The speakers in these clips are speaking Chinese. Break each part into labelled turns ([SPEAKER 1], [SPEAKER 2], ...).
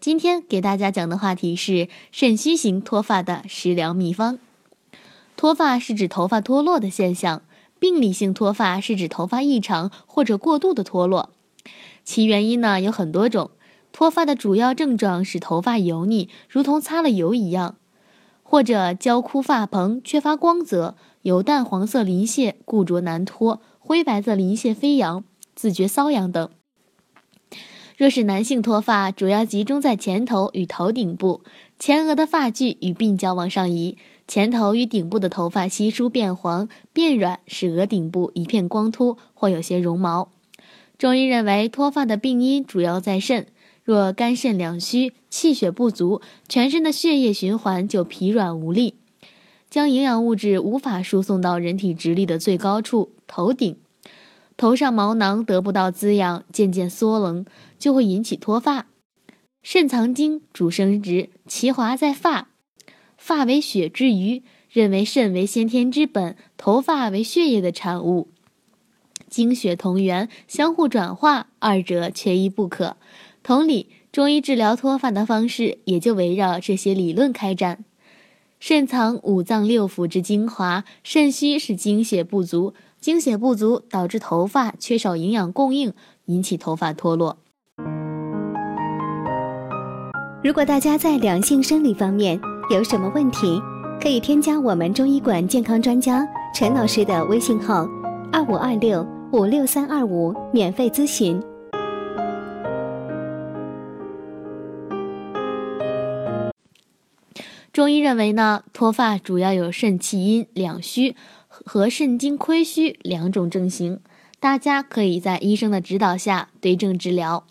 [SPEAKER 1] 今天给大家讲的话题是肾虚型脱发的食疗秘方。脱发是指头发脱落的现象，病理性脱发是指头发异常或者过度的脱落。其原因呢有很多种。脱发的主要症状是头发油腻，如同擦了油一样，或者焦枯发蓬、缺乏光泽、有淡黄色鳞屑、固着难脱、灰白色鳞屑飞扬、自觉瘙痒等。若是男性脱发，主要集中在前头与头顶部，前额的发距与鬓角往上移，前头与顶部的头发稀疏变黄变软，使额顶部一片光秃或有些绒毛。中医认为，脱发的病因主要在肾，若肝肾两虚，气血不足，全身的血液循环就疲软无力，将营养物质无法输送到人体直立的最高处头顶。头上毛囊得不到滋养，渐渐缩棱，就会引起脱发。肾藏精，主生殖，其华在发。发为血之余，认为肾为先天之本，头发为血液的产物，精血同源，相互转化，二者缺一不可。同理，中医治疗脱发的方式也就围绕这些理论开展。肾藏五脏六腑之精华，肾虚是精血不足。精血不足导致头发缺少营养供应，引起头发脱落。
[SPEAKER 2] 如果大家在两性生理方面有什么问题，可以添加我们中医馆健康专家陈老师的微信号：二五二六五六三二五，免费咨询。
[SPEAKER 1] 中医认为呢，脱发主要有肾气阴两虚。和肾精亏虚两种症型，大家可以在医生的指导下对症治疗。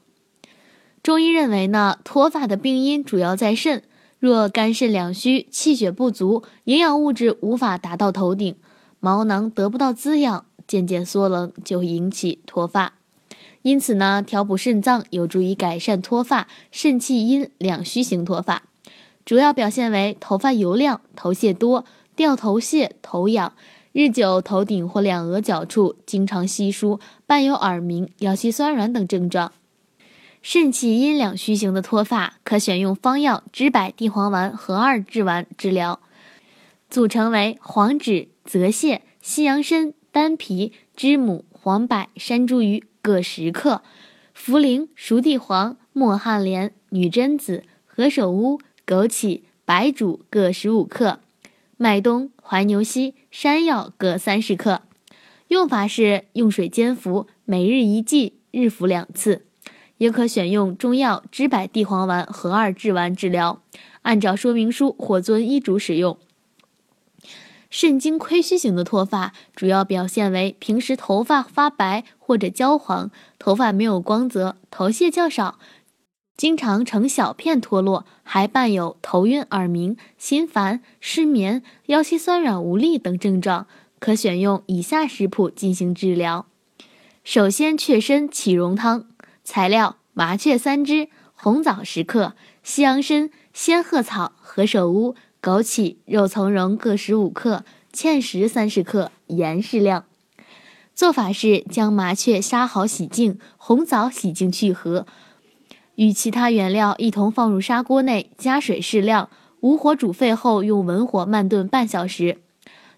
[SPEAKER 1] 中医认为呢，脱发的病因主要在肾，若肝肾两虚，气血不足，营养物质无法达到头顶，毛囊得不到滋养，渐渐缩冷，就会引起脱发。因此呢，调补肾脏有助于改善脱发、肾气阴两虚型脱发，主要表现为头发油亮、头屑多、掉头屑、头痒。日久，头顶或两额角处经常稀疏，伴有耳鸣、腰膝酸软等症状。肾气阴两虚型的脱发，可选用方药知柏地黄丸合二制丸治疗，组成为黄芷、泽泻、西洋参、丹皮、知母、黄柏、山茱萸各十克，茯苓、熟地黄、墨旱莲、女贞子、何首乌、枸杞、白术各十五克。麦冬、怀牛膝、山药各三十克，用法是用水煎服，每日一剂，日服两次。也可选用中药知柏地黄丸和二制丸治疗，按照说明书或遵医嘱使用。肾精亏虚型的脱发，主要表现为平时头发发白或者焦黄，头发没有光泽，头屑较少。经常呈小片脱落，还伴有头晕、耳鸣、心烦、失眠、腰膝酸软无力等症状，可选用以下食谱进行治疗。首先，雀参起茸汤。材料：麻雀三只，红枣十克，西洋参、仙鹤草、何首乌、枸杞、肉苁蓉各十五克，芡实三十克，盐适量。做法是将麻雀杀好洗净，红枣洗净去核。与其他原料一同放入砂锅内，加水适量，无火煮沸后，用文火慢炖半小时，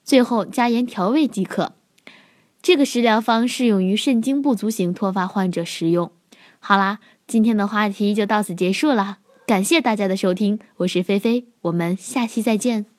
[SPEAKER 1] 最后加盐调味即可。这个食疗方适用于肾精不足型脱发患者食用。好啦，今天的话题就到此结束了，感谢大家的收听，我是菲菲，我们下期再见。